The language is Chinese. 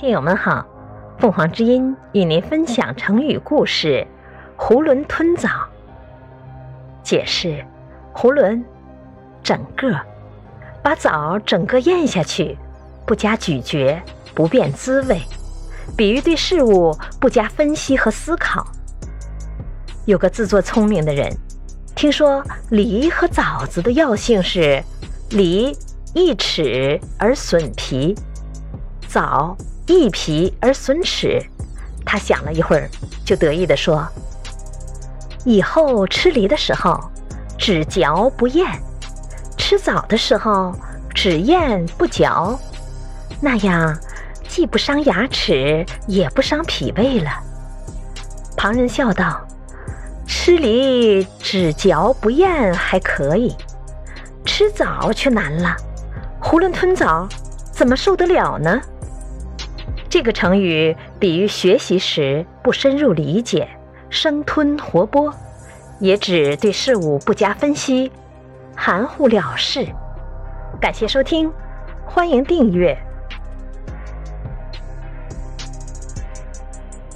听友们好，凤凰之音与您分享成语故事“囫囵吞枣”。解释：囫囵，整个，把枣整个咽下去，不加咀嚼，不变滋味，比喻对事物不加分析和思考。有个自作聪明的人，听说梨和枣子的药性是：梨易齿而损脾，枣。益皮而损齿，他想了一会儿，就得意地说：“以后吃梨的时候，只嚼不咽；吃枣的时候，只咽不嚼。那样既不伤牙齿，也不伤脾胃了。”旁人笑道：“吃梨只嚼不咽还可以，吃枣却难了。囫囵吞枣，怎么受得了呢？”这个成语比喻学习时不深入理解、生吞活剥，也指对事物不加分析、含糊了事。感谢收听，欢迎订阅。